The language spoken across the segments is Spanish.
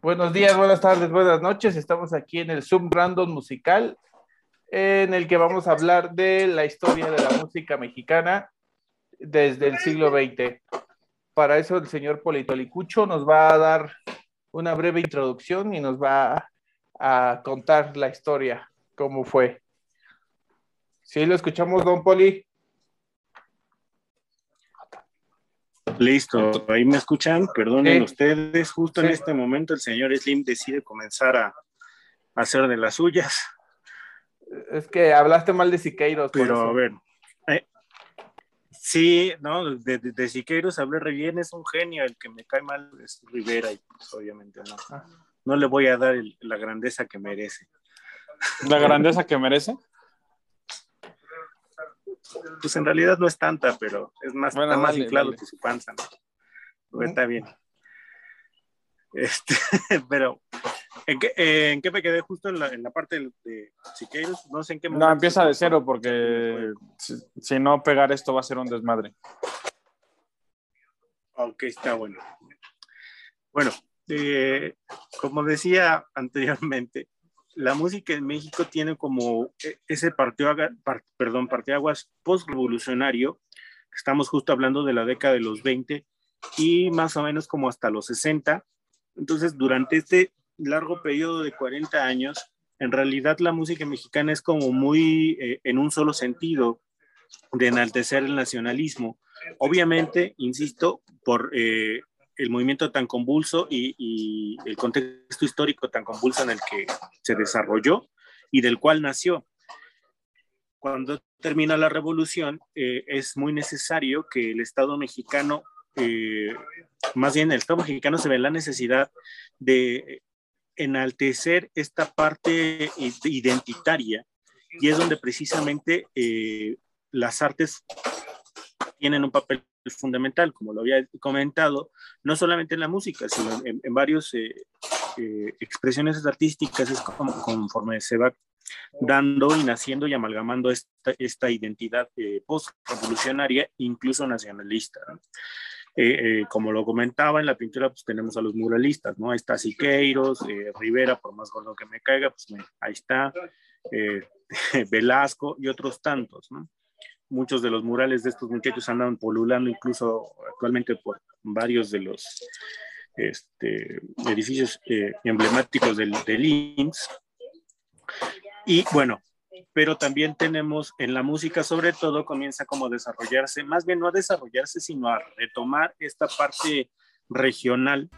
Buenos días, buenas tardes, buenas noches. Estamos aquí en el Zoom Random Musical, en el que vamos a hablar de la historia de la música mexicana desde el siglo XX. Para eso el señor Politolicucho nos va a dar una breve introducción y nos va a contar la historia, cómo fue. ¿Sí lo escuchamos, don Poli? Listo, ahí me escuchan, perdonen ustedes, justo en este momento el señor Slim decide comenzar a, hacer de las suyas. Es que hablaste mal de Siqueiros. Pero a ver, eh, sí, no, de, de, Siqueiros hablé re bien, es un genio, el que me cae mal es Rivera y pues obviamente no, ah. no le voy a dar la grandeza que merece. ¿La grandeza que merece? Pues en realidad no es tanta, pero es más, está más inflado que su panza, ¿no? está bien. Este, pero, ¿en qué, ¿en qué, me quedé justo en la, en la parte de, Siqueiros? No sé en qué momento. No, empieza de cero porque si, no pegar esto va a ser un desmadre. Ok, está bueno. Bueno, eh, como decía anteriormente, la música en México tiene como e, ese partido, perdón, partiaguas post-revolucionario, estamos justo hablando de la década de los 20 y más o menos como hasta los 60. Entonces, durante este largo periodo de 40 años, en realidad la música mexicana es como muy eh, en un solo sentido de enaltecer el nacionalismo. Obviamente, insisto, por eh, el movimiento tan convulso y, el contexto histórico tan convulso en el que se desarrolló y del cual nació. Cuando termina la revolución, eh, es muy necesario que el Estado mexicano, eh, más bien el Estado mexicano se ve la necesidad de enaltecer esta parte identitaria y es donde precisamente eh, las artes tienen un papel fundamental, como lo había comentado, no solamente en la música, sino en, en varias eh, eh, expresiones artísticas, es como, conforme se va dando y naciendo y amalgamando esta, esta identidad eh, post-revolucionaria, incluso nacionalista. como lo comentaba en la pintura, pues tenemos a los muralistas, ¿no? Ahí está Siqueiros, Rivera, por más gordo que me caiga, pues ahí está, Velasco y otros tantos, ¿no? Muchos de los murales de estos muchachos andan polulando incluso actualmente por varios de los este, edificios eh, emblemáticos del, del. Y bueno, pero también tenemos en la música sobre todo comienza como a desarrollarse, más bien no a desarrollarse, sino a retomar esta parte regional,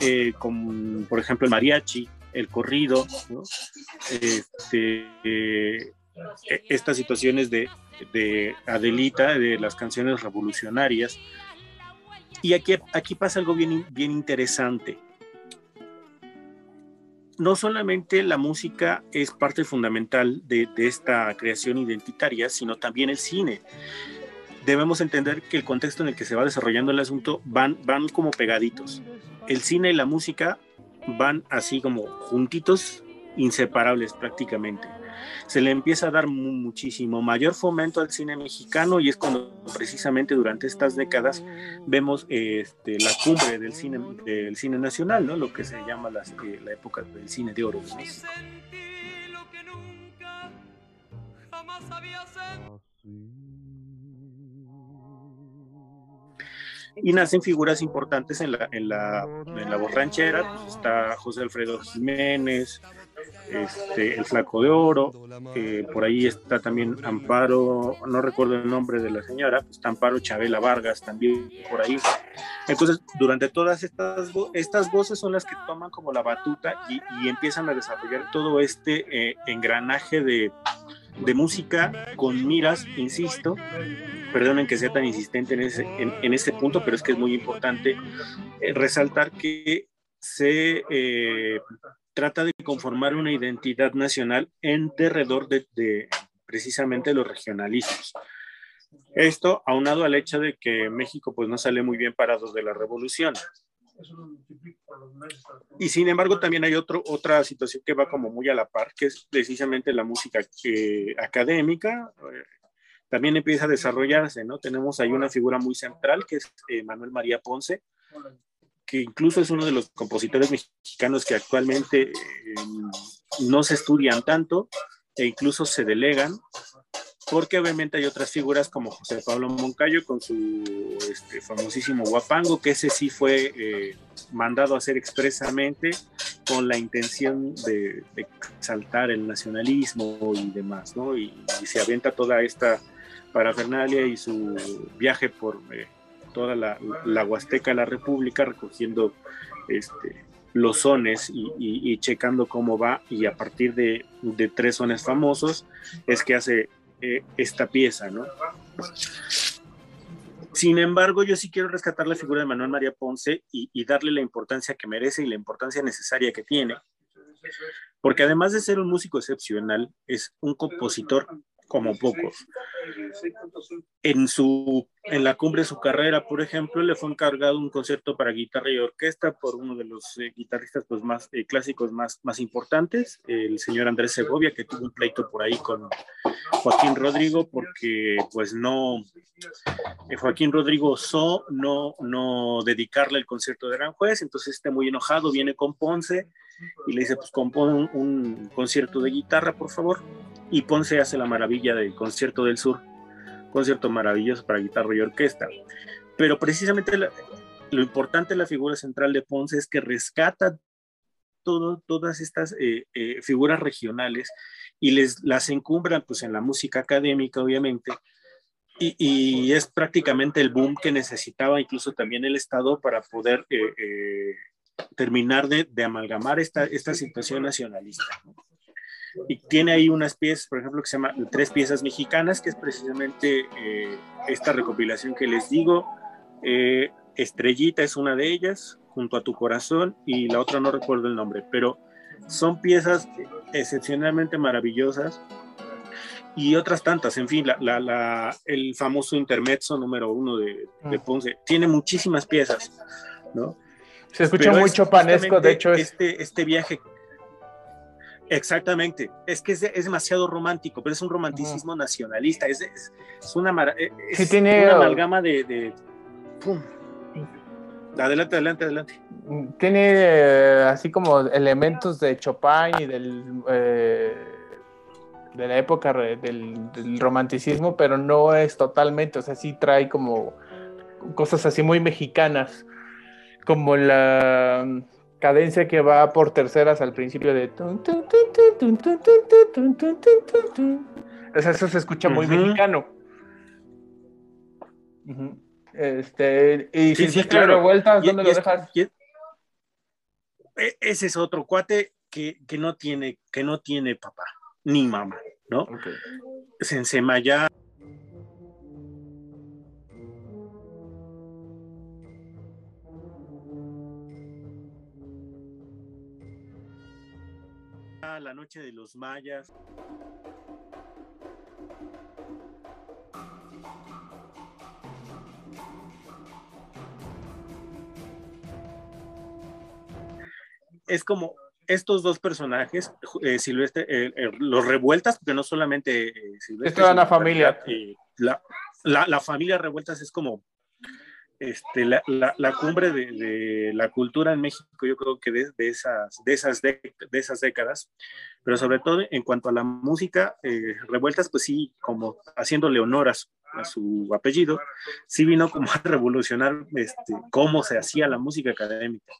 eh, como por ejemplo el mariachi, el corrido, este, eh, estas situaciones de, de Adelita, de las canciones revolucionarias. Y aquí, aquí pasa algo bien, bien interesante. No solamente la música es parte fundamental de, de esta creación identitaria, sino también el cine. Debemos entender que el contexto en el que se va desarrollando el asunto van, van como pegaditos. El cine y la música van así como juntitos, inseparables prácticamente se le empieza a dar muchísimo mayor fomento al cine mexicano y es cuando precisamente durante estas décadas vemos este, la cumbre del cine, del cine nacional, ¿no? lo que se llama la, eh, la época del cine de oro de México. y nacen figuras importantes en la, en la, en la borranchera, pues está José Alfredo Jiménez, este, El Flaco de Oro, eh, por ahí está también Amparo, no recuerdo el nombre de la señora, pues está Amparo Chabela Vargas también por ahí. Entonces, durante todas estas, estas voces son las que toman como la batuta y, empiezan a desarrollar todo este eh, engranaje de, de, música con miras, insisto, perdonen que sea tan insistente en ese, en, ese punto, pero es que es muy importante eh, resaltar que se trata de conformar una identidad nacional en derredor de, precisamente los regionalismos. Esto aunado al hecho de que México pues no sale muy bien parado de la revolución. Y sin embargo también hay otro, otra situación que va como muy a la par, que es precisamente la música eh, académica. Eh, también empieza a desarrollarse, ¿no? Tenemos ahí una figura muy central que es eh, Manuel María Ponce, que incluso es uno de los compositores mexicanos que actualmente eh, no se estudian tanto e incluso se delegan, porque obviamente hay otras figuras como José Pablo Moncayo con su este, famosísimo guapango, que ese sí fue eh, mandado a hacer expresamente con la intención de, exaltar el nacionalismo y demás, ¿no? Y, se avienta toda esta parafernalia y su viaje por eh, toda la, la, Huasteca, la República, recogiendo este, los sones y, checando cómo va y a partir de, tres sones famosos es que hace eh, esta pieza, ¿no? Sin embargo, yo sí quiero rescatar la figura de Manuel María Ponce y, y, darle la importancia que merece y la importancia necesaria que tiene, porque además de ser un músico excepcional, es un compositor como pocos. En, su, en la cumbre de su carrera, por ejemplo, le fue encargado un concierto para guitarra y orquesta por uno de los eh, guitarristas pues, más eh, clásicos más, más importantes, el señor Andrés Segovia, que tuvo un pleito por ahí con Joaquín Rodrigo, porque pues no, eh, Joaquín Rodrigo osó no, no dedicarle el concierto de Aranjuez, entonces está muy enojado, viene con Ponce y le dice, pues compone un, un concierto de guitarra, por favor y Ponce hace la maravilla del concierto del sur, concierto maravilloso para guitarra y orquesta. Pero precisamente lo importante de la figura central de Ponce es que rescata todas estas eh, eh, figuras regionales y les, las encumbra pues, en la música académica, obviamente, y, es prácticamente el boom que necesitaba incluso también el Estado para poder eh, terminar de, amalgamar esta, esta situación nacionalista. Y tiene ahí unas piezas, por ejemplo, que se llama Tres piezas mexicanas, que es precisamente eh, esta recopilación que les digo. Eh, Estrellita es una de ellas, junto a tu corazón, y la otra no recuerdo el nombre, pero son piezas excepcionalmente maravillosas y otras tantas, en fin, la, la, el famoso intermezzo número uno de, de, mm. Ponce, tiene muchísimas piezas, ¿no? Se escucha muy chopanesco, de hecho. Este, este viaje Exactamente, es que es, demasiado romántico, pero es un romanticismo nacionalista, es, una, e, tiene, una amalgama de... Adelante, adelante, adelante. Tiene eh, así como elementos de Chopin y del, eh, de la época del, del, romanticismo, pero no es totalmente, o sea, sí trae como cosas así muy mexicanas, como la cadencia que va por terceras al principio de... eso se escucha muy mexicano. Este, y si sí, claro. revueltas, ¿dónde lo dejas? ese es otro cuate que, que, no tiene, que no tiene papá ni mamá, ¿no? Okay. La Noche de los Mayas. Es como estos dos personajes, eh, Silvestre, eh, eh, los revueltas, porque no solamente Silvestre. Es una familia. La, la, la, familia revueltas es como este, la, la, cumbre de, la cultura en México, yo creo que de, esas, de, esas de, esas décadas, pero sobre todo en cuanto a la música, eh, Revueltas, pues sí, como haciéndole honor a su, apellido, sí vino como a revolucionar este, cómo se hacía la música académica.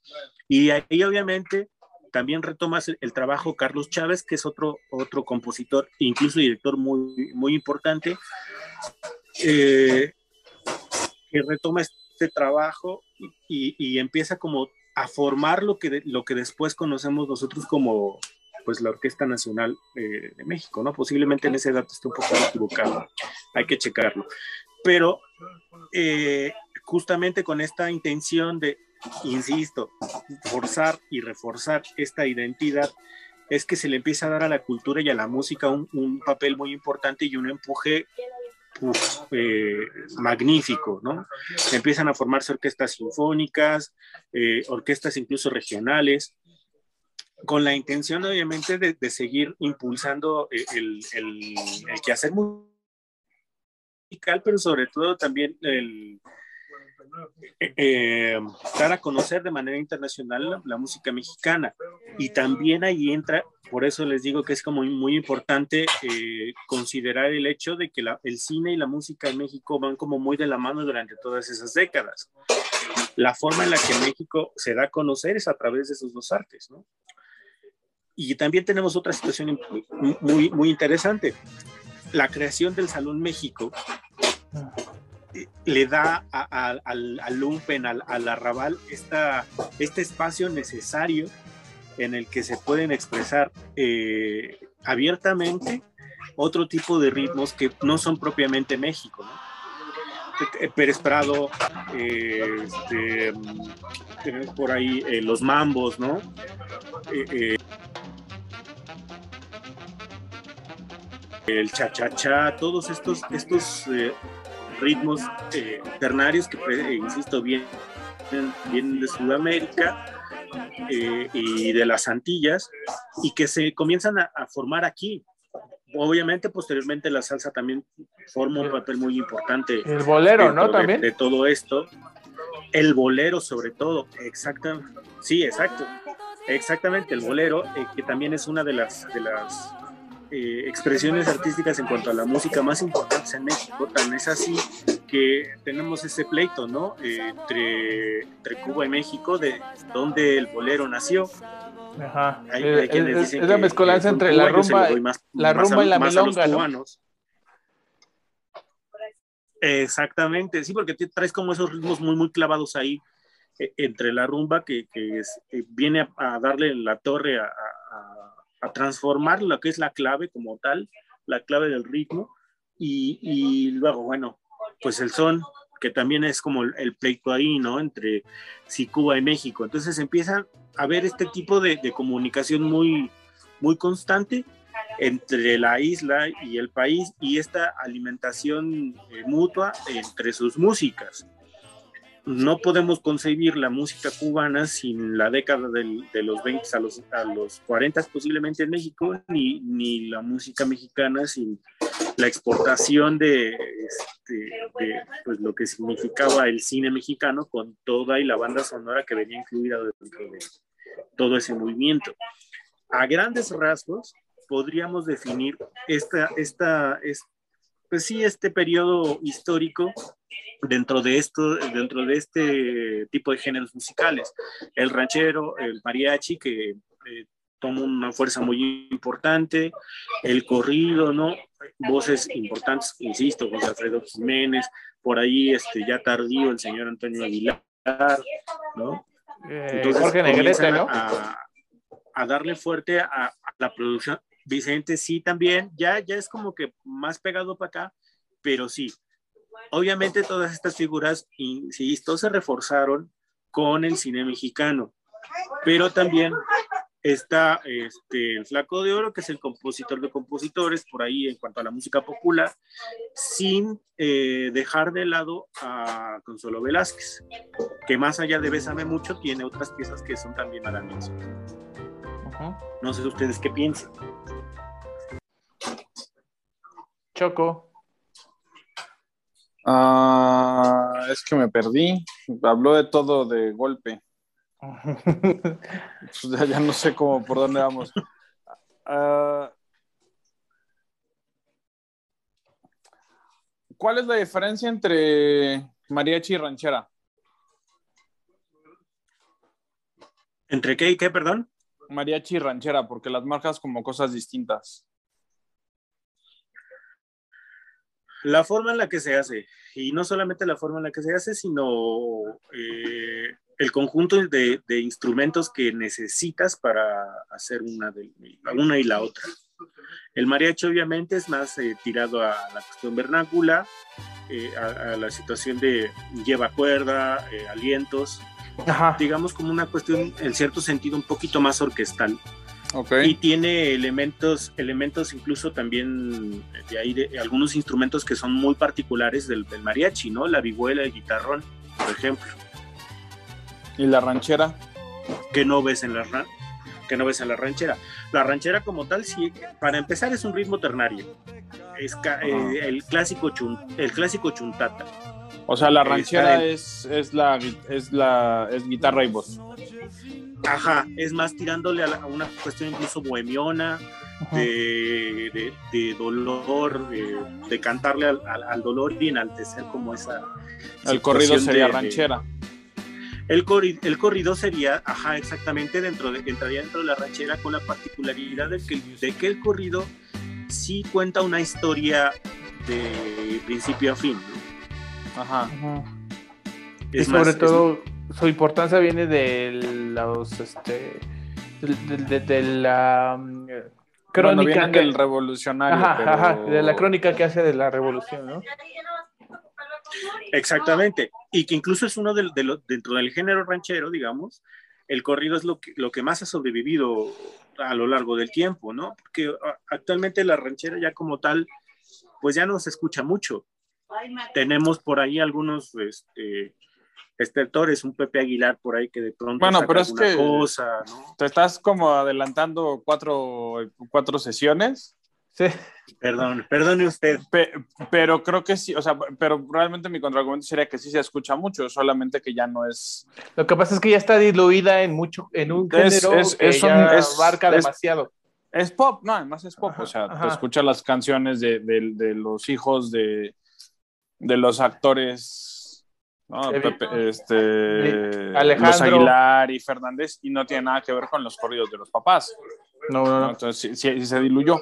Y ahí obviamente también retomas el, trabajo Carlos Chávez, que es otro, otro compositor, incluso director muy, muy importante, eh, que retoma este trabajo y, empieza como a formar lo que, lo que después conocemos nosotros como pues la Orquesta Nacional eh, de México, ¿no? Posiblemente en ese dato esté un poco equivocado, hay que checarlo. Pero eh, justamente con esta intención de, insisto, forzar y reforzar esta identidad, es que se le empieza a dar a la cultura y a la música un, un papel muy importante y un empuje eh, magnífico, ¿no? Empiezan a formarse orquestas sinfónicas, eh, orquestas incluso regionales, con la intención obviamente de, seguir impulsando eh, el, el, quehacer musical, pero sobre todo también el, dar a conocer de manera internacional la, música mexicana. Y también ahí entra, por eso les digo que es como muy, importante eh, considerar el hecho de que el cine y la música en México van como muy de la mano durante todas esas décadas. La forma en la que México se da a conocer es a través de esos dos artes, ¿no? Y también tenemos otra situación muy, muy interesante. La creación del Salón México le da al, al lumpen, al, arrabal, esta, este espacio necesario en el que se pueden expresar eh, abiertamente otro tipo de ritmos que no son propiamente México. ¿no? Pérez Prado, eh, este, tenemos por ahí eh, los mambos, ¿no? el cha-cha-cha, todos estos, estos ritmos eh, ternarios que, eh, insisto, vienen, vienen de Sudamérica eh, y de las Antillas y que se comienzan a, formar aquí. Obviamente, posteriormente la salsa también forma un papel muy importante. El bolero, ¿no? También. De todo esto. El bolero, sobre todo, exactamente. Sí, exacto. Exactamente, el bolero, que también es una de las, de las eh, expresiones artísticas en cuanto a la música más importantes en México. Tan es así que tenemos ese pleito, ¿no? Eh, entre, entre, Cuba y México, de donde el bolero nació. Ajá. Hay, hay eh, es, la mezcolanza entre la rumba, la rumba y la milonga, ¿no? Exactamente, sí, porque traes como esos ritmos muy, muy clavados ahí entre la rumba que, que viene a, darle la torre a, a transformar lo que es la clave como tal, la clave del ritmo, y, luego, bueno, pues el son, que también es como el, pleito ahí, ¿no? Entre sí, Cuba y México. Entonces empieza a haber este tipo de, comunicación muy, muy constante entre la isla y el país y esta alimentación eh, mutua entre sus músicas no podemos concebir la música cubana sin la década de los 20 a los, a los 40 posiblemente en México, ni, ni la música mexicana sin la exportación de, este, pues, lo que significaba el cine mexicano con toda y la banda sonora que venía incluida dentro de todo ese movimiento. A grandes rasgos, podríamos definir esta, esta, pues sí, este periodo histórico dentro de esto, dentro de este tipo de géneros musicales. El ranchero, el mariachi, que eh, toma una fuerza muy importante, el corrido, ¿no? Voces importantes, insisto, José Alfredo Jiménez, por ahí este, ya tardío el señor Antonio Aguilar, ¿no? Eh, Entonces, Jorge Negrete, ¿no? A, a, darle fuerte a, a, la producción. Vicente sí también, ya, ya es como que más pegado para acá, pero sí, Obviamente todas estas figuras, insisto, se reforzaron con el cine mexicano, pero también está este, el Flaco de Oro, que es el compositor de compositores, por ahí en cuanto a la música popular, sin eh, dejar de lado a Consuelo Velázquez, que más allá de Bésame Mucho, tiene otras piezas que son también maravillosas. No sé ustedes qué piensan. Choco. Ah, es que me perdí. Habló de todo de golpe. Pues ya, no sé cómo por dónde vamos. Ah, ¿Cuál es la diferencia entre mariachi y ranchera? ¿Entre qué y qué, perdón? Mariachi y ranchera, porque las marcas como cosas distintas. La forma en la que se hace, y no solamente la forma en la que se hace, sino eh, el conjunto de, instrumentos que necesitas para hacer una, de, una y la otra. El mariachi obviamente es más eh, tirado a la cuestión vernácula, eh, a, la situación de lleva cuerda, alientos, digamos como una cuestión en cierto sentido un poquito más orquestal. Y tiene elementos, elementos incluso también de ahí, de, algunos instrumentos que son muy particulares del, mariachi, ¿no? La vihuela, el guitarrón, por ejemplo. ¿Y la ranchera? Que no ves en la, que no ves en la ranchera. La ranchera como tal, sí, para empezar es un ritmo ternario. Es eh, el, clásico el clásico chuntata. O sea, la ranchera es, es, la, es la es guitarra y voz. Ajá, es más tirándole a, una cuestión incluso bohemiona, de, de, dolor, de, cantarle al, al, dolor y enaltecer como esa... El corrido sería ranchera. El, el corrido sería, ajá, exactamente, dentro de, entraría dentro de la ranchera con la particularidad de que, de que el corrido sí cuenta una historia de principio a fin. Ajá. y sobre todo, su importancia viene de los, este, de, la mm, crónica del revolucionario. Ajá, de la crónica que hace de la revolución, ¿no? Exactamente, y que incluso es uno de, dentro del género ranchero, digamos, el corrido es lo que, lo que más ha sobrevivido a lo largo del tiempo, ¿no? Porque actualmente la ranchera ya como tal, pues ya no se escucha mucho. Tenemos por ahí algunos este, estertores, un Pepe Aguilar por ahí que de pronto bueno, pero es que cosa, ¿no? Te estás como adelantando cuatro, cuatro sesiones Sí. Perdón, perdone usted. pero creo que sí, o sea, pero realmente mi contraargumento sería que sí se escucha mucho, solamente que ya no es. Lo que pasa es que ya está diluida en mucho, en un género es, que ya abarca demasiado. Es pop, no, además es pop, o sea, te escuchas las canciones de, de, los hijos de, de los actores, ¿no? Pepe, este, Alejandro. Aguilar y Fernández, y no tiene nada que ver con los corridos de los papás. No, no, no. Entonces sí se diluyó.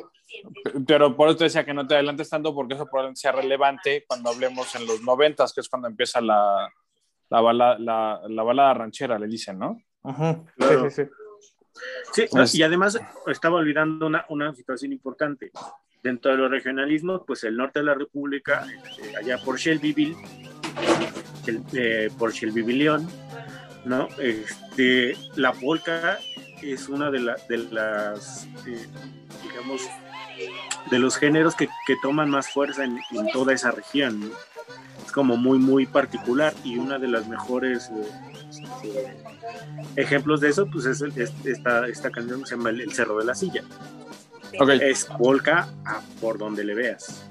Pero por eso te decía que no te adelantes tanto porque eso probablemente sea relevante cuando hablemos en los noventas, que es cuando empieza la, la, balada, la, la balada ranchera, le dicen, ¿no? Sí, sí, sí. sí y además estaba olvidando una, una, situación importante. Dentro de los regionalismos, pues el norte de la República, este, allá por Shelbyville, eh, por Shelbyville, ¿no? Este, la polka es una de, de las, eh, digamos, de los géneros que, toman más fuerza en, toda esa región. Es como muy, muy particular y una de las mejores eh, ejemplos de eso, pues es, esta, esta canción que se llama El Cerro de la Silla. Es polka por donde le veas.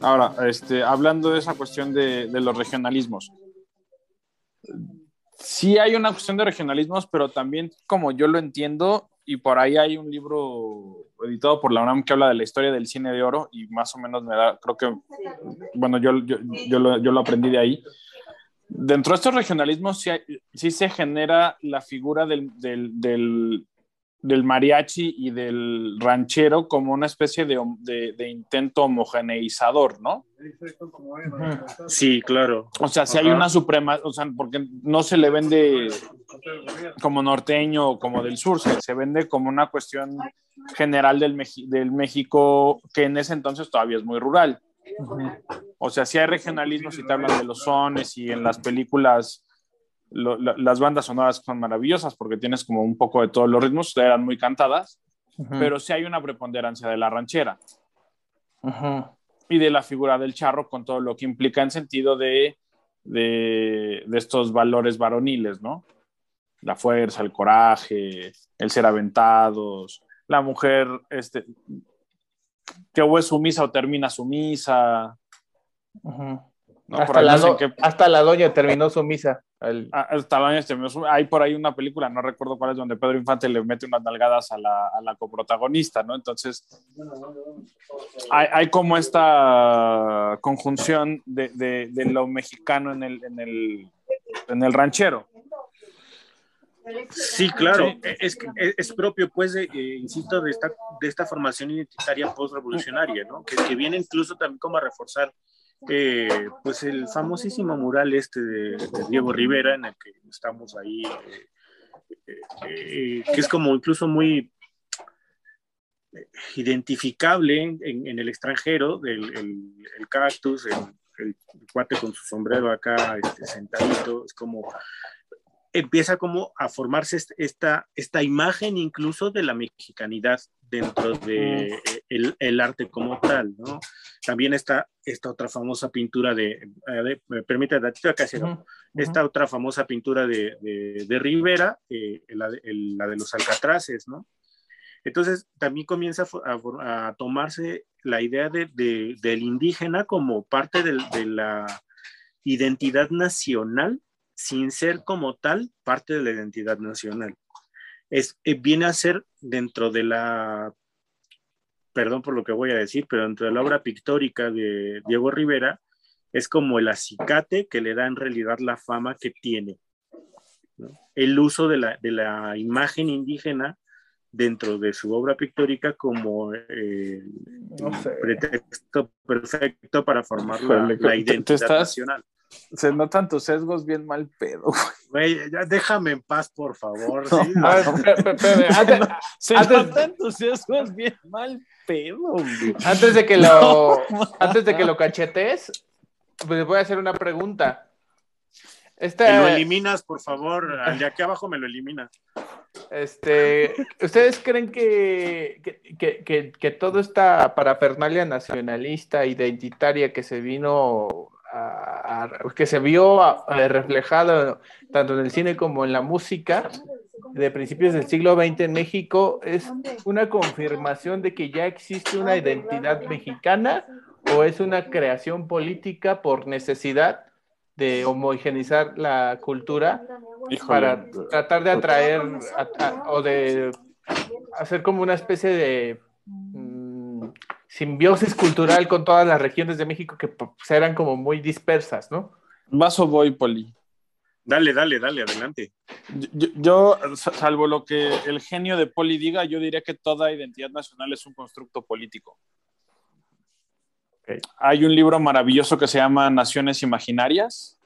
Ahora, este, hablando de esa cuestión de, de los regionalismos, sí hay una cuestión de regionalismos, pero también, como yo lo entiendo, y por ahí hay un libro editado por la UNAM que habla de la historia del cine de oro y más o menos me da, creo que, bueno, yo, yo, yo, lo, yo lo, aprendí de ahí. Dentro de estos regionalismos sí, sí se genera la figura del, del, del, del, mariachi y del ranchero como una especie de, de, intento homogeneizador, ¿no? Sí, claro. O sea, si hay una suprema, o sea, porque no se le vende como norteño o como del sur, se, se vende como una cuestión general del, del México que en ese entonces todavía es muy rural. O sea, si hay regionalismo, si te hablan de los sones y en las películas las bandas sonoras son maravillosas porque tienes como un poco de todos los ritmos, eran muy cantadas, pero sí hay una preponderancia de la ranchera y de la figura del charro con todo lo que implica en sentido de, de, de estos valores varoniles, ¿no? La fuerza, el coraje, el ser aventados, la mujer este, que o es sumisa o termina sumisa. hasta, la hasta, la doña terminó sumisa. Ah, sumisa. Hay por ahí una película, no recuerdo cuál es, donde Pedro Infante le mete unas nalgadas a la, a la coprotagonista, ¿no? Entonces, hay, hay como esta conjunción de, de, de, lo mexicano en el, en el, en el ranchero. Sí, claro, e, es, es, propio, pues, de, eh, insisto, de esta, de esta formación identitaria post-revolucionaria, ¿no? Que, que, viene incluso también como a reforzar, eh, pues, el famosísimo mural este de, Diego Rivera, en el que estamos ahí, eh, que es como incluso muy identificable en, el extranjero, del el, cactus, el, el, cuate con su sombrero acá este, sentadito, es como empieza como a formarse esta, esta imagen incluso de la mexicanidad dentro de el, el, arte como tal, ¿no? También está esta otra famosa pintura de, me permite acá esta otra famosa pintura de, de, Rivera, eh, la, la, de los alcatraces, ¿no? Entonces también comienza a, a tomarse la idea de, del indígena como parte de la identidad nacional sin ser como tal parte de la identidad nacional. Es, eh, viene a ser dentro de la, perdón por lo que voy a decir, pero dentro de la obra pictórica de Diego Rivera, es como el acicate que le da en realidad la fama que tiene. El uso de la, de la imagen indígena dentro de su obra pictórica como eh, pretexto perfecto para formar la, identidad nacional. Se notan tus sesgos bien mal pedo, güey. ya déjame en paz, por favor. se notan tus sesgos bien mal pedo, Antes de que lo, antes de que lo cachetes, pues voy a hacer una pregunta. Esta... lo eliminas, por favor. Al de aquí abajo me lo eliminas. Este, ¿Ustedes creen que, que, que, que, toda esta parafernalia nacionalista, identitaria que se vino, a, que se vio reflejada tanto en el cine como en la música de principios del siglo XX en México, es una confirmación de que ya existe una identidad mexicana o es una creación política por necesidad? de homogeneizar la cultura para tratar de atraer o de hacer como una especie de simbiosis cultural con todas las regiones de México que pues, eran como muy dispersas, ¿no? Vaso voy, Poli. Dale, dale, dale, adelante. Yo, yo, salvo lo que el genio de Poli diga, yo diría que toda identidad nacional es un constructo político. Hay un libro maravilloso que se llama Naciones Imaginarias.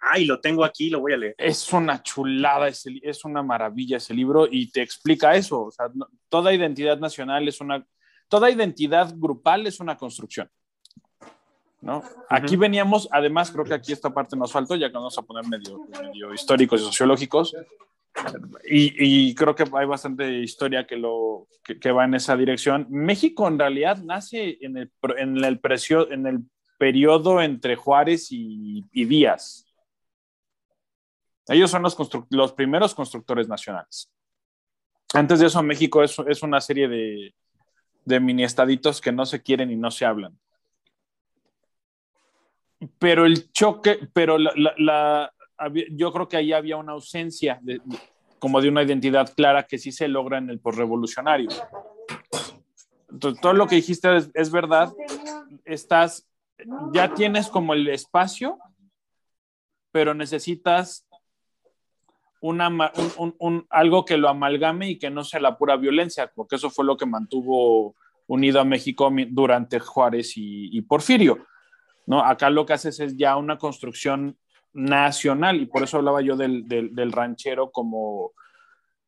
Ay, lo tengo aquí, lo voy a leer. Es una chulada, es una maravilla ese libro y te explica eso. O sea, toda identidad nacional es una, toda identidad grupal es una construcción. ¿no? Aquí veníamos, además creo que aquí esta parte nos faltó, ya que vamos a poner medio, medio históricos y sociológicos, y, creo que hay bastante historia que, lo, que, va en esa dirección. México en realidad nace en el, en el, precio, en el periodo entre Juárez y, Díaz. Ellos son los, los primeros constructores nacionales. Antes de eso, México es, es una serie de, de mini estaditos que no se quieren y no se hablan. Pero el choque, pero la, yo creo que ahí había una ausencia de, como de una identidad clara que sí se logra en el postrevolucionario. Entonces, todo lo que dijiste es, verdad. Estás, ya tienes como el espacio, pero necesitas una, un, algo que lo amalgame y que no sea la pura violencia, porque eso fue lo que mantuvo unido a México durante Juárez y, y Porfirio. ¿no? Acá lo que haces es ya una construcción nacional y por eso hablaba yo del, del, ranchero como,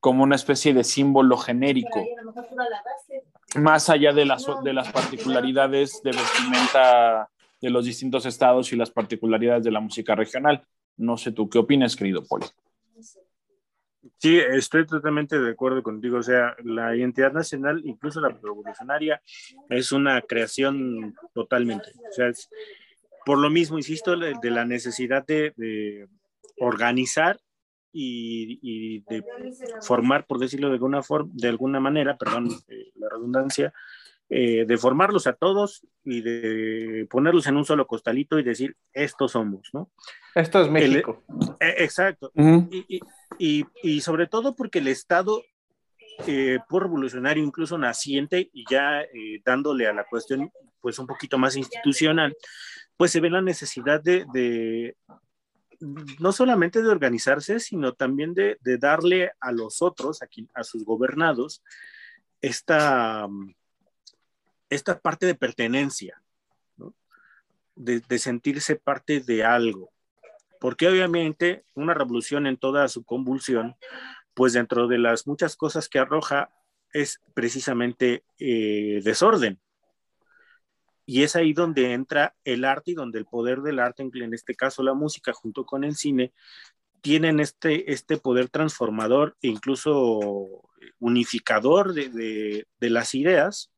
como una especie de símbolo genérico, más allá de las, de las particularidades de vestimenta de los distintos estados y las particularidades de la música regional. No sé tú qué opinas, querido Poli. Sí, estoy totalmente de acuerdo contigo. O sea, la identidad nacional, incluso la revolucionaria, es una creación totalmente. O sea, es, por lo mismo, insisto, de la necesidad de, organizar y, de formar, por decirlo de alguna, forma, de alguna manera, perdón eh, la redundancia, eh, de formarlos a todos y de ponerlos en un solo costalito y decir, estos somos, ¿no? Esto es México. Eh, exacto. y, sobre todo porque el Estado, por revolucionario, incluso naciente y ya dándole a la cuestión pues un poquito más institucional, pues se ve la necesidad de, no solamente de organizarse, sino también de, darle a los otros, a, a sus gobernados, esta, esta parte de pertenencia, de, de, sentirse parte de algo. Porque obviamente una revolución en toda su convulsión, pues dentro de las muchas cosas que arroja es precisamente eh, desorden. Y es ahí donde entra el arte y donde el poder del arte, en este caso la música junto con el cine, tienen este, este poder transformador e incluso unificador de, las ideas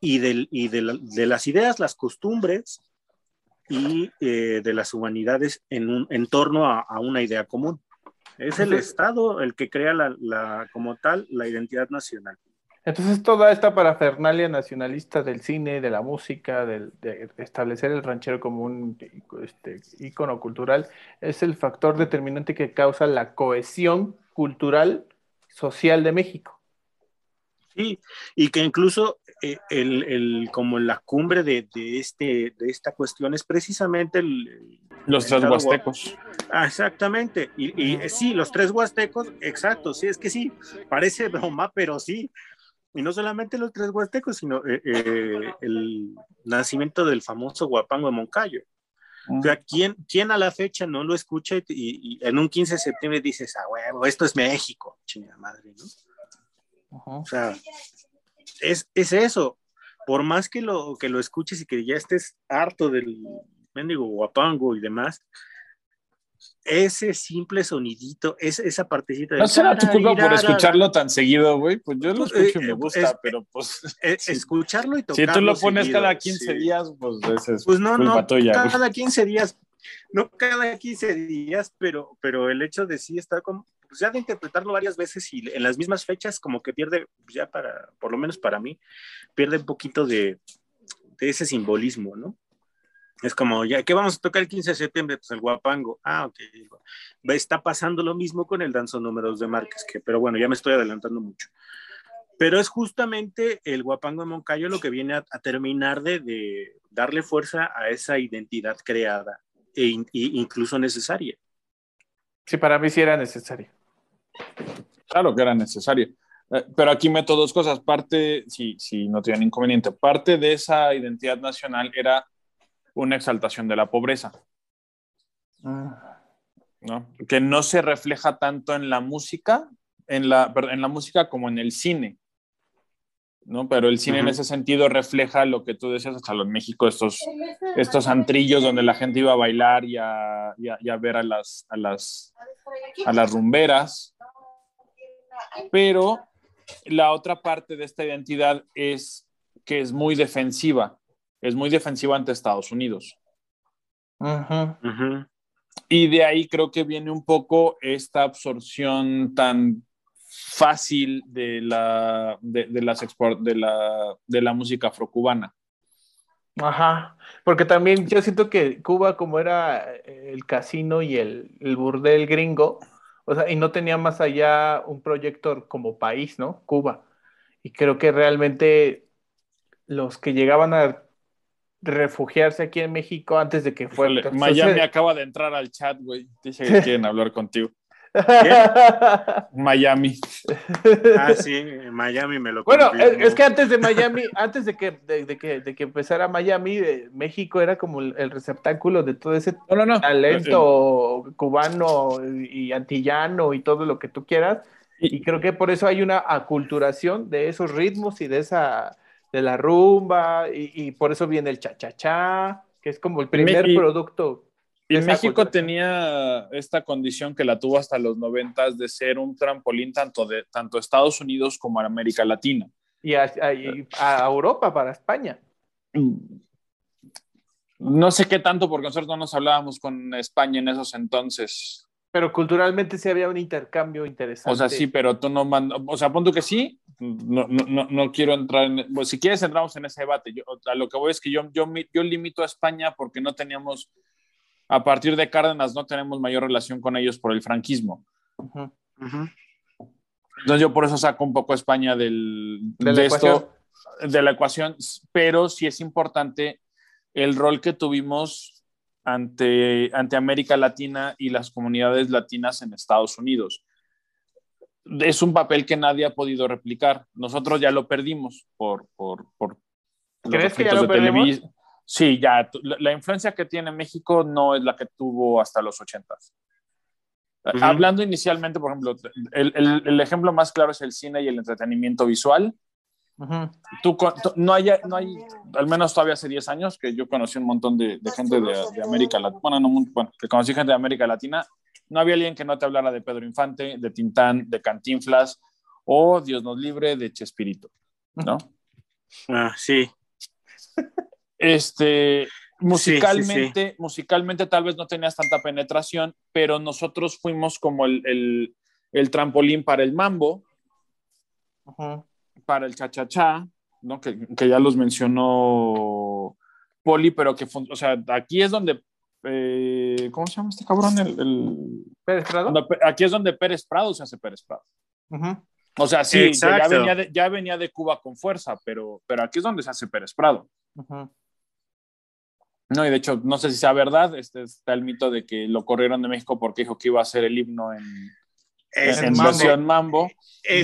y, de, las ideas, las costumbres y eh, de las humanidades en, un, en torno a, una idea común. Es el Estado el que crea la, como tal la identidad nacional. Entonces toda esta parafernalia nacionalista del cine, de la música, del- de, establecer el ranchero como un este, ícono cultural, es el factor determinante que causa la cohesión cultural social de México. Sí, y que incluso eh, el, el- como la cumbre de, de este, de esta cuestión es precisamente el... Los tres huastecos. Ah, exactamente. Y, y, eh, sí, los tres huastecos, exacto, sí, es que sí, parece broma, pero sí. Y no solamente los tres huastecos, sino eh, el nacimiento del famoso guapango de Moncayo. O sea, ¿quién, quién a la fecha no lo escucha y, y- y en un 15 de septiembre dices, ah, huevo, esto es México, chingada madre, ¿no? O sea, es, es eso. Por más que lo, que lo escuches y que ya estés harto del mendigo guapango y demás, ese simple sonidito, es, esa partecita de... No será tu culpa por escucharlo tan seguido, güey. Pues yo lo Pues, escucho y eh, me eh, gusta, es- pero pues Eh, Sí. Escucharlo y si tocarlo tú lo pones seguido, cada 15 sí. días, pues ese es Pues no, culpa no, tuya. cada 15 días, no cada 15 días, pero, pero el hecho de sí estar como, pues ya de interpretarlo varias veces y en las mismas fechas, como que pierde, pues ya para, por lo menos para mí, pierde un poquito de, de ese simbolismo, ¿no? Es como, ya, ¿qué vamos a tocar el 15 de septiembre? Pues el guapango. Ah, ok. Está pasando lo mismo con el danzo números de Márquez, que, pero bueno, ya me estoy adelantando mucho. Pero es justamente el guapango de Moncayo lo que viene a, terminar de, de darle fuerza a esa identidad creada e e incluso necesaria. Sí, para mí sí era necesario. Claro que era necesario. Eh, Pero aquí meto dos cosas. Parte, si, si no tienen inconveniente, parte de esa identidad nacional era una exaltación de la pobreza, ¿no? Que no se refleja tanto en la música, en la, en la música como en el cine. ¿no? Pero el cine en ese sentido refleja lo que tú decías hasta en México, estos, estos antrillos donde la gente iba a bailar y a, y a- y a ver a las, a, las, a las rumberas. Pero la otra parte de esta identidad es que es muy defensiva, es muy defensiva ante Estados Unidos. Ujú. Ujú. Y de ahí creo que viene un poco esta absorción tan fácil de la, de, de las export, de, la, de la música afrocubana. Ajá, porque también yo siento que Cuba, como era el casino y el, el burdel gringo, o sea, y no tenía más allá un proyecto como país, ¿no? Cuba. Y creo que realmente los que llegaban a refugiarse aquí en México antes de que fuera. Miami acaba de entrar al chat, güey. Dice que quieren hablar contigo. Miami. Ah, sí, Miami me lo Bueno, es, que antes de Miami, antes de que, de, de que, de que empezara Miami, eh, México era como el, el receptáculo de todo ese No, no, no. talento cubano y antillano y todo lo que tú quieras. Y creo que por eso hay una aculturación de esos ritmos y de esa de la rumba y, y por eso viene el cha-cha-cha, que es como el primer y- producto. Y México cultura. tenía esta condición que la tuvo hasta los noventas de ser un trampolín tanto de tanto Estados Unidos como a América Latina. Y a, a- y a Europa, para España. No sé qué tanto, porque nosotros no nos hablábamos con España en esos entonces. Pero culturalmente sí había un intercambio interesante. O sea, sí, pero tú no mandas, o sea, punto que sí, no, no, no, no quiero entrar en, si quieres entramos en ese debate. Yo, a lo que voy es que yo, yo, yo limito a España porque no teníamos, a partir de Cárdenas, no tenemos mayor relación con ellos por el franquismo. Ujú. Ujú. Entonces yo por eso saco un poco a España del, De de, la esto, de la ecuación, pero sí es importante el rol que tuvimos ante, ante América Latina y las comunidades latinas en Estados Unidos. Es un papel que nadie ha podido replicar. Nosotros ya lo perdimos por... por, por los ¿Crees que ya lo de perdimos? Sí, ya. La, la influencia que tiene México no es la que tuvo hasta los ochentas. Ujú. Hablando inicialmente, por ejemplo, el, el- el ejemplo más claro es el cine y el entretenimiento visual. Tú, con- tú- no, hay, no hay, al menos todavía hace 10 años, que yo conocí un montón de, de gente de, de América Latina, bueno, no, bueno, que conocí gente de América Latina, no había alguien que no te hablara de Pedro Infante, de Tintán, de Cantinflas, o Dios nos libre, de Chespirito, ¿no? Ah, sí. Este, musicalmente, musicalmente tal vez no tenías tanta penetración, pero nosotros fuimos como el, el, el trampolín para el mambo, para el cha-cha-cha, ¿no? Que, que, ya los mencionó Poli, pero que, o sea, aquí es donde, eh, ¿cómo se llama este cabrón? El, el... Pérez Prado. aquí es donde Pérez Prado se hace Pérez Prado. O sea, sí, ya venía, de, ya venía, de, Cuba con fuerza, pero, pero aquí es donde se hace Pérez Prado. No, y de hecho, no sé si sea verdad, este está el mito de que lo corrieron de México porque dijo que iba a ser el himno en, en mambo. versión mambo.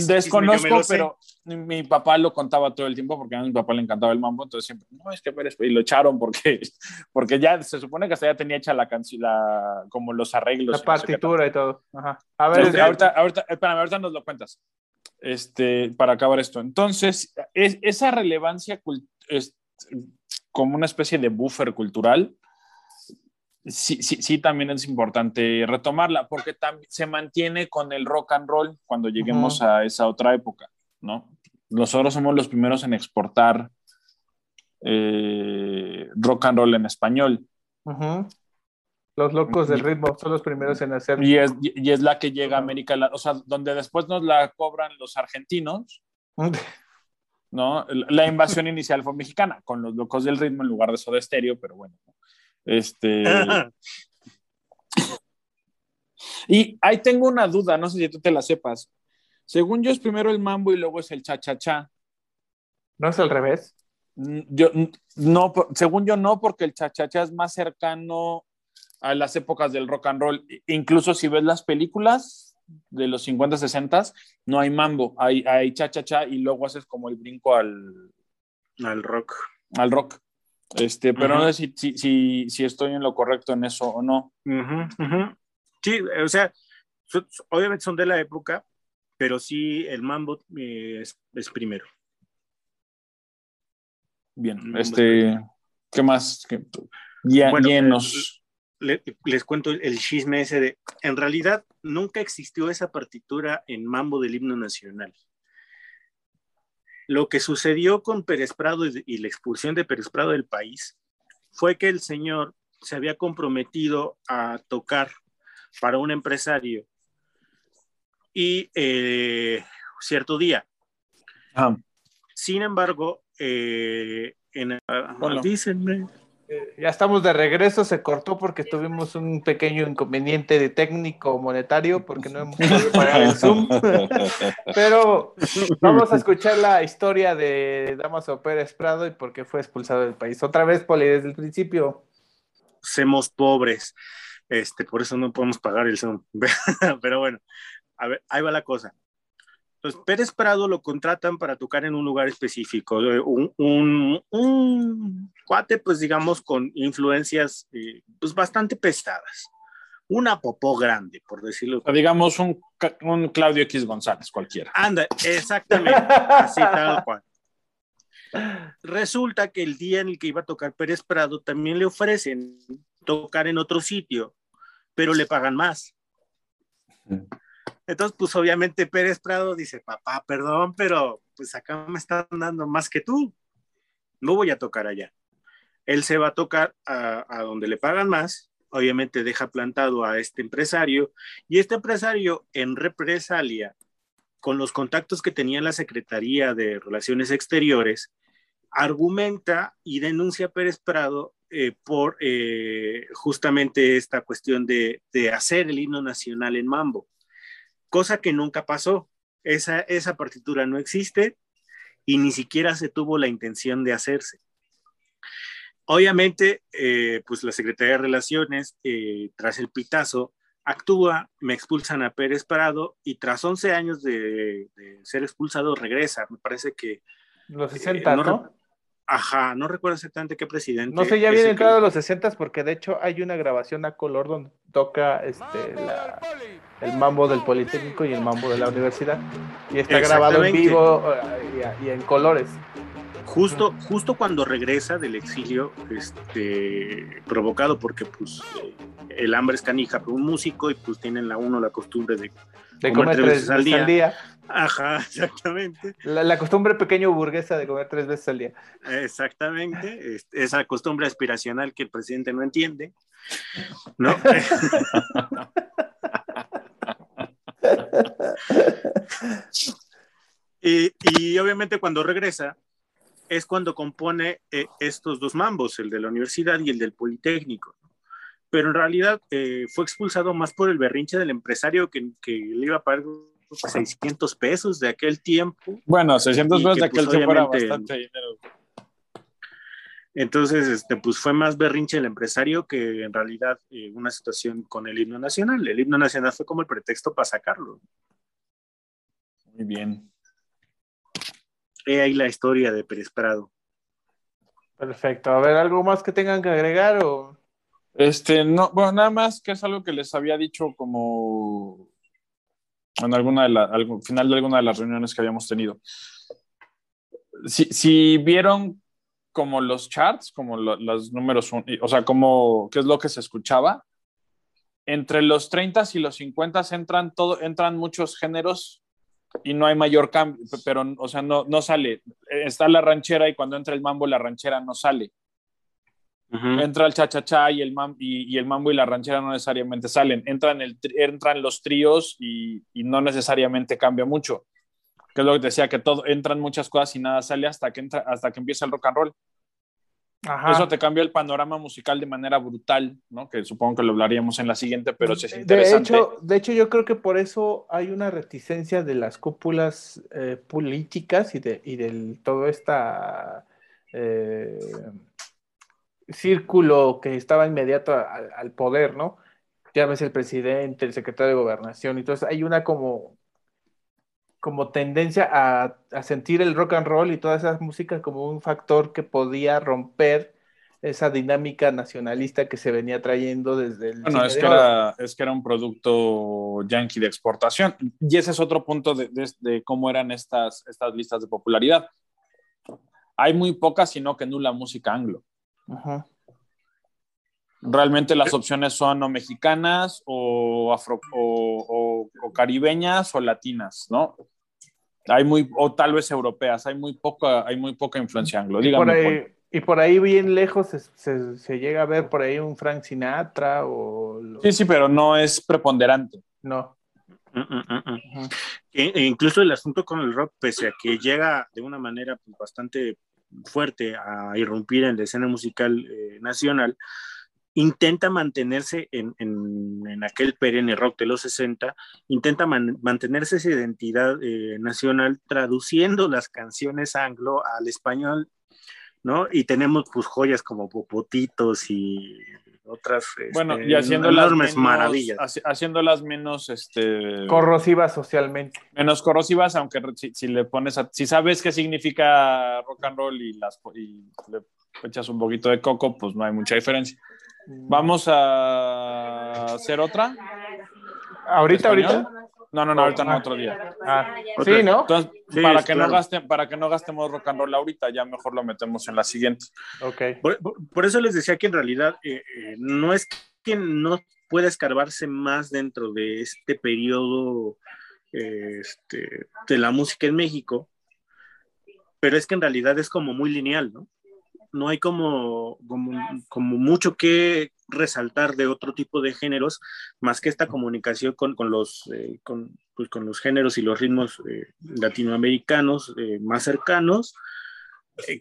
Desconozco, pero mi papá lo contaba todo el tiempo porque a mi papá le encantaba el mambo, entonces siempre, no, es que Pérez, y lo echaron porque, porque ya se supone que hasta ya tenía hecha la canción, como los arreglos. La partitura y todo. Ajá. A ver, ahorita, ahorita, espérame, ahorita nos lo cuentas. Este, para acabar esto. Entonces, es, esa relevancia es, como una especie de buffer cultural, sí, sí, sí, también es importante retomarla, porque también se mantiene con el rock and roll cuando lleguemos a esa otra época, ¿no? Nosotros somos los primeros en exportar eh, rock and roll en español. Los locos del ritmo son los primeros en hacer. Y es, y es la que llega a América, o sea, donde después nos la cobran los argentinos. ¿no? La invasión inicial fue mexicana, con los locos del ritmo en lugar de Soda Stereo, pero bueno. Este. y ahí tengo una duda, no sé si tú te la sepas. Según yo es primero el mambo y luego es el cha-cha-cha. ¿No es al revés? Mm, yo, no, según yo no, porque el cha-cha-cha es más cercano a las épocas del rock and roll. Incluso si ves las películas de los 50, 60, no hay mambo, hay, hay cha-cha-cha y luego haces como el brinco al, al rock. Al rock. Este, pero no sé si, si, si, estoy en lo correcto en eso o no. Sí, o sea, obviamente son de la época, pero sí el mambo eh, es, primero. Bien, este, ¿qué más? Ya, bueno, llenos. Les cuento el chisme ese de, en realidad nunca existió esa partitura en mambo del himno nacional. Lo que sucedió con Pérez Prado y la expulsión de Pérez Prado del país fue que el señor se había comprometido a tocar para un empresario y eh, cierto día. Ah. Sin embargo, eh, en, bueno, dícenme. Ya estamos de regreso, se cortó porque tuvimos un pequeño inconveniente de técnico monetario porque no hemos podido pagar el Zoom. Pero vamos a escuchar la historia de Damaso Pérez Prado y por qué fue expulsado del país. Otra vez, Poli, desde el principio. Somos pobres, este, por eso no podemos pagar el Zoom. Pero bueno, a ver, ahí va la cosa. Pues Pérez Prado lo contratan para tocar en un lugar específico, eh, un, un, cuate, pues digamos, con influencias eh, pues bastante pesadas. Una popó grande, por decirlo. O digamos un, un, Claudio X González, cualquiera. Anda, exactamente, así tal cual. Resulta que el día en el que iba a tocar Pérez Prado también le ofrecen tocar en otro sitio, pero le pagan más. Entonces, pues obviamente Pérez Prado dice, papá, perdón, pero pues acá me están dando más que tú. No voy a tocar allá. Él se va a tocar a, donde le pagan más. Obviamente deja plantado a este empresario y este empresario en represalia, con los contactos que tenía la Secretaría de Relaciones Exteriores, argumenta y denuncia a Pérez Prado eh, por eh, justamente esta cuestión de, de hacer el himno nacional en mambo cosa que nunca pasó. Esa, esa partitura no existe y ni siquiera se tuvo la intención de hacerse. Obviamente, eh, pues la Secretaría de Relaciones, eh, tras el pitazo, actúa, me expulsan a Pérez Parado y tras 11 años de, ser expulsado regresa. Me parece que... Los 60, eh, ¿no? Ajá, no recuerdo exactamente qué presidente. No sé, ya había entrado a los 60 porque de hecho hay una grabación a color donde toca este, el mambo del Politécnico y el mambo de la universidad. Y está grabado en vivo eh, y, en colores. Justo, justo cuando regresa del exilio, este, provocado porque pues el hambre es canija para un músico y pues tienen la uno la costumbre de, comer, tres veces al día. Ajá, exactamente. La, costumbre pequeño burguesa de comer tres veces al día. Exactamente, esa costumbre aspiracional que el presidente no entiende, ¿no? y obviamente cuando regresa, es cuando compone eh, estos dos mambos, el de la universidad y el del Politécnico. Pero en realidad eh, fue expulsado más por el berrinche del empresario que, que le iba a pagar 600 pesos de aquel tiempo. Bueno, 600 pesos de aquel pues, tiempo era bastante dinero. Entonces, este, pues fue más berrinche el empresario que en realidad eh, una situación con el himno nacional. El himno nacional fue como el pretexto para sacarlo. Muy bien. He ahí la historia de Pérez Prado. Perfecto. A ver, ¿algo más que tengan que agregar o...? Este, no, bueno, nada más que es algo que les había dicho como en alguna de la, al final de alguna de las reuniones que habíamos tenido. Si, si vieron como los charts, como los números, o sea, como qué es lo que se escuchaba, entre los 30 y los 50 entran, todo, entran muchos géneros y no hay mayor cambio, pero, o sea, no, no sale. Está la ranchera y cuando entra el mambo, la ranchera no sale. Entra el cha-cha-cha y, el y, el mambo y la ranchera no necesariamente salen. Entran, el, entran los tríos y, y, no necesariamente cambia mucho. Que es lo que te decía, que todo, entran muchas cosas y nada sale hasta que, entra, hasta que empieza el rock and roll. Eso te cambia el panorama musical de manera brutal, ¿no? Que supongo que lo hablaríamos en la siguiente, pero sí es interesante. De hecho, de hecho yo creo que por eso hay una reticencia de las cúpulas eh, políticas y de y del todo esta eh, círculo que estaba inmediato al poder, ¿no? Ya ves el presidente, el secretario de gobernación, entonces hay una como como tendencia a, sentir el rock and roll y todas esas músicas como un factor que podía romper esa dinámica nacionalista que se venía trayendo desde el... Bueno, es que, era, es que era un producto yankee de exportación. Y ese es otro punto de, de, cómo eran estas, estas listas de popularidad. Hay muy poca, sino que nula música anglo. Realmente las opciones son o mexicanas o, afro, o, o, caribeñas o latinas, ¿no? Hay muy, o tal vez europeas, hay muy poca, hay muy poca influencia anglo. Y por, ahí, y por ahí bien lejos se, se, llega a ver por ahí un Frank Sinatra o... Sí, sí, pero no es preponderante. No. Mm, mm, mm, e incluso el asunto con el rock, pese a que llega de una manera pues, bastante fuerte a irrumpir en la escena musical eh, nacional, intenta mantenerse en, en, aquel perenne rock de los 60, intenta mantenerse esa identidad eh, nacional traduciendo las canciones anglo al español, ¿no? Y tenemos pues joyas como Popotitos y otras bueno y este, haciéndolas menos, maravillas. haciéndolas menos este corrosivas socialmente. menos corrosivas aunque si, le pones si sabes qué significa rock and roll y las y le echas un poquito de coco pues no hay mucha diferencia Vamos a hacer otra. ¿Ahorita, ahorita? No, no, no, ahorita no, otro día. Ah, sí, ¿no? Entonces, para, que no gasten, para que no gastemos rock and roll ahorita, ya mejor lo metemos en la siguiente. Ok. Por, eso les decía que en realidad eh, eh, no es que no pueda escarbarse más dentro de este periodo este, de la música en México, pero es que en realidad es como muy lineal, ¿no? No hay como, como, mucho que resaltar de otro tipo de géneros, más que esta comunicación con, los, eh, pues, con, los géneros y los ritmos eh, latinoamericanos eh, más cercanos,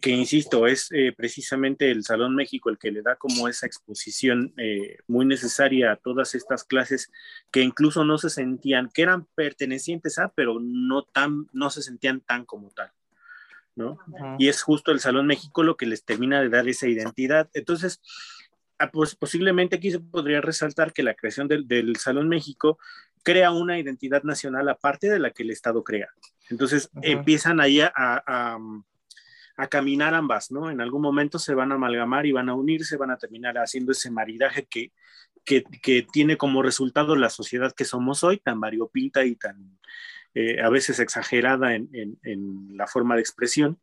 que insisto, es precisamente el Salón México el que le da como esa exposición muy necesaria a todas estas clases que incluso no se sentían, que eran pertenecientes a, pero no, tan, no se sentían tan como tal. ¿No? Y es justo el Salón México lo que les termina de dar esa identidad. Entonces, ah, pues posiblemente aquí se podría resaltar que la creación del, Salón México crea una identidad nacional aparte de la que el Estado crea. Entonces, empiezan ahí a, a, a, caminar ambas, ¿no? En algún momento se van a amalgamar y van a unirse, van a terminar haciendo ese maridaje que, que, que tiene como resultado la sociedad que somos hoy, tan variopinta y tan eh, a veces exagerada en, la forma de expresión,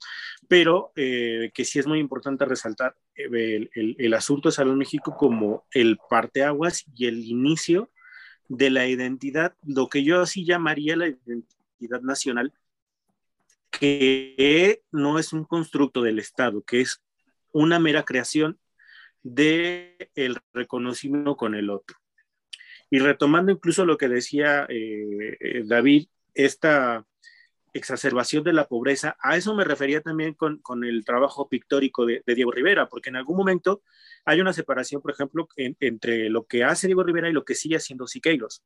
pero eh, que sí es muy importante resaltar eh, el, asunto de Salón México como el parteaguas y el inicio de la identidad, lo que yo así llamaría la identidad nacional, que no es un constructo del Estado, que es una mera creación del el reconocimiento con el otro. Y retomando incluso lo que decía David esta exacerbación de la pobreza. A eso me refería también con, con el trabajo pictórico de, Diego Rivera, porque en algún momento hay una separación, por ejemplo, en, entre lo que hace Diego Rivera y lo que sigue haciendo Siqueiros.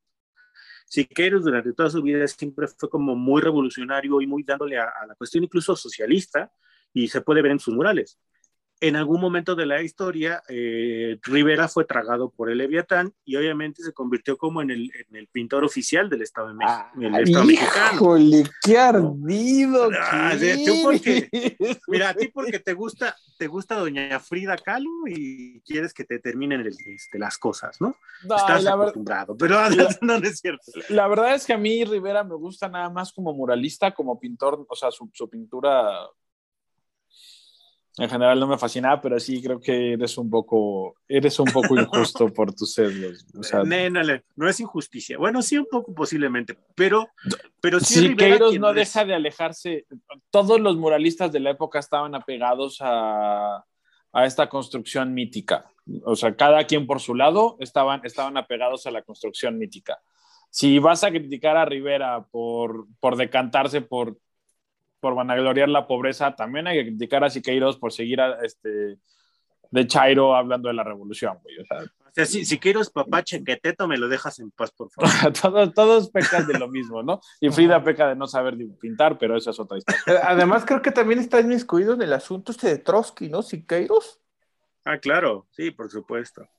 Siqueiros durante toda su vida siempre fue como muy revolucionario y muy dándole a la cuestión incluso socialista, y se puede ver en sus murales en algún momento de la historia, eh, Rivera fue tragado por el Leviatán y obviamente se convirtió como en el, en el pintor oficial del Estado, de México, ah, ¡Híjole, qué ardido! Ah, mira, a ti porque te gusta, te gusta doña Frida Kahlo y quieres que te terminen el, este, las cosas, ¿no? no Estás acostumbrado, pero la, no, es cierto. La verdad es que a mí Rivera me gusta nada más como muralista, como pintor, o sea, su, su pintura en general no me fascinaba, pero sí creo que eres un poco, eres un poco injusto por tus sesgos. O sea, no, no, no, es injusticia. Bueno, sí, un poco posiblemente, pero, pero sí. Siqueiros no deja de alejarse. Todos los muralistas de la época estaban apegados a, a, esta construcción mítica. O sea, cada quien por su lado estaban, estaban apegados a la construcción mítica. Si vas a criticar a Rivera por, por decantarse por por vanagloriar la pobreza, también hay que criticar a Siqueiros por seguir a, este, de Chairo hablando de la revolución, güey. O sea, o sea si Siqueiros, papá chequeteto, me lo dejas en paz, por favor. todos, todos pecan de lo mismo, ¿no? Y Frida peca de no saber pintar, pero eso es otra historia. Además, creo que también está inmiscuido en el asunto este de Trotsky, ¿no? Siqueiros. Ah, claro, sí, por supuesto.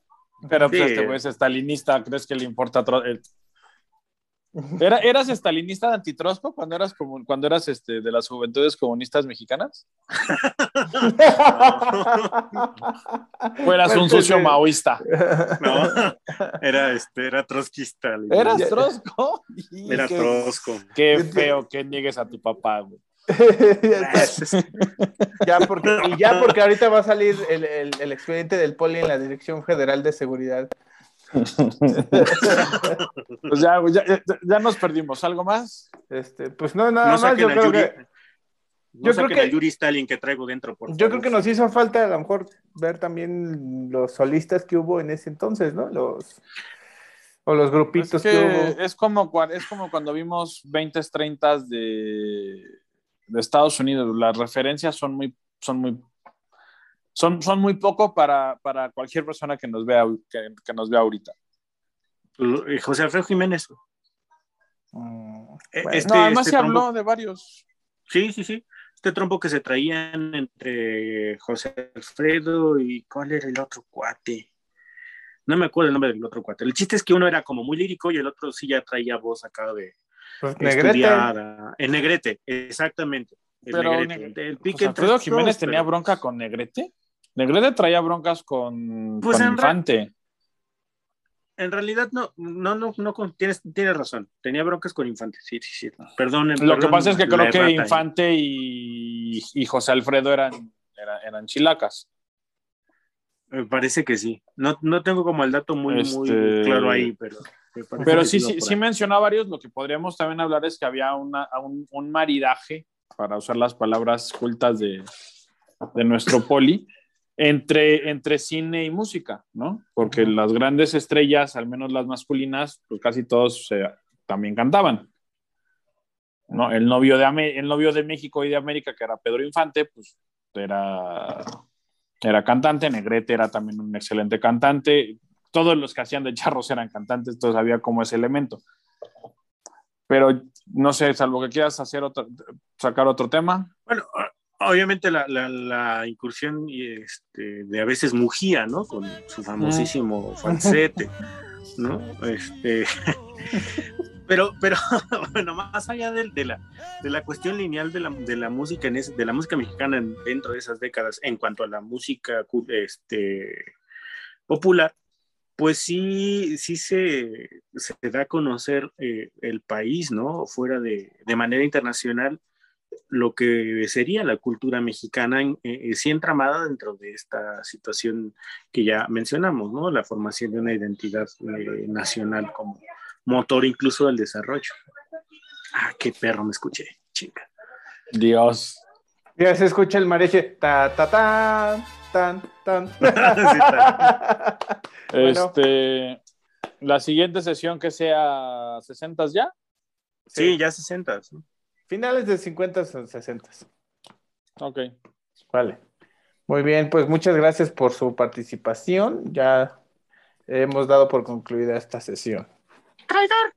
Pero pues este güey es estalinista, ¿crees que le importa ¿Era, ¿Eras estalinista de antitrosco cuando eras, como, cuando eras este, de las juventudes comunistas mexicanas? ¿O eras un sucio maoísta? No, era, este, era trotskista. ¿Eras trosco? Era trosco. Qué feo que niegues a tu papá, güey. ya, porque, ya porque ahorita va a salir el, el, el expediente del poli en la Dirección Federal de Seguridad pues ya, ya, ya, nos perdimos. ¿Algo más? Este, pues no, nada no más. Yo creo que. yo creo que el Yuri Stalin que traigo dentro. Por yo creo que nos hizo falta a lo mejor ver también los solistas que hubo en ese entonces, ¿no? Los o los grupitos que, que, hubo. Es como, es como cuando vimos 20, 30 de, de Estados Unidos. Las referencias son muy, son muy son, son muy poco para, para cualquier persona que nos vea, que, que nos vea ahorita. José Alfredo Jiménez. Mm, este, no, además este se habló de varios. Sí, sí, sí. Este trompo que se traían entre José Alfredo y ¿cuál era el otro cuate? No me acuerdo el nombre del otro cuate. El chiste es que uno era como muy lírico y el otro sí ya traía voz acá de pues, Negrete. En Negrete, exactamente. Pero Negrete. El José Alfredo Jiménez tenía bronca con Negrete. Negrete traía broncas con, pues con Infante. En realidad no, no, no, no, tienes, tienes razón. Tenía broncas con Infante, sí, sí, sí. Perdón. Lo que pasa es que creo que Infante y, y, José Alfredo eran, eran, chilacas. Me parece que sí. No, no tengo como el dato muy, muy este, claro ahí, pero. Pero sí, sí, sí mencionó varios. Lo que podríamos también hablar es que había una, un, un maridaje, para usar las palabras cultas de, de nuestro poli, entre, entre cine y música, ¿no? Porque las grandes estrellas, al menos las masculinas, pues casi todos también cantaban. ¿no? El, novio de, el novio de México y de América, que era Pedro Infante, pues era, era cantante, Negrete era también un excelente cantante, todos los que hacían de charros eran cantantes, entonces había como ese elemento. Pero no sé, salvo que quieras hacer otro, sacar otro tema. Bueno, obviamente la, la, la incursión este, de a veces Mujía, ¿no? Con su famosísimo falsete, ¿no? Este, pero, pero, bueno, más allá de, de, la, de la cuestión lineal de la, de la música, en de la música mexicana dentro de esas décadas, en cuanto a la música este, popular, pues sí, sí se, se da a conocer eh, el país, ¿no? Fuera de, de manera internacional, lo que sería la cultura mexicana, eh, eh, sí entramada dentro de esta situación que ya mencionamos, ¿no? La formación de una identidad eh, nacional como motor incluso del desarrollo. Ah, qué perro me escuché, chica. Dios. Ya se escucha el mareche, ta, ta, ta, tan, tan. Este, la siguiente sesión que sea 60 ya. Sí, ya 60. Finales de 50 o 60. Ok. Vale. Muy bien, pues muchas gracias por su participación. Ya hemos dado por concluida esta sesión. ¡Traidor!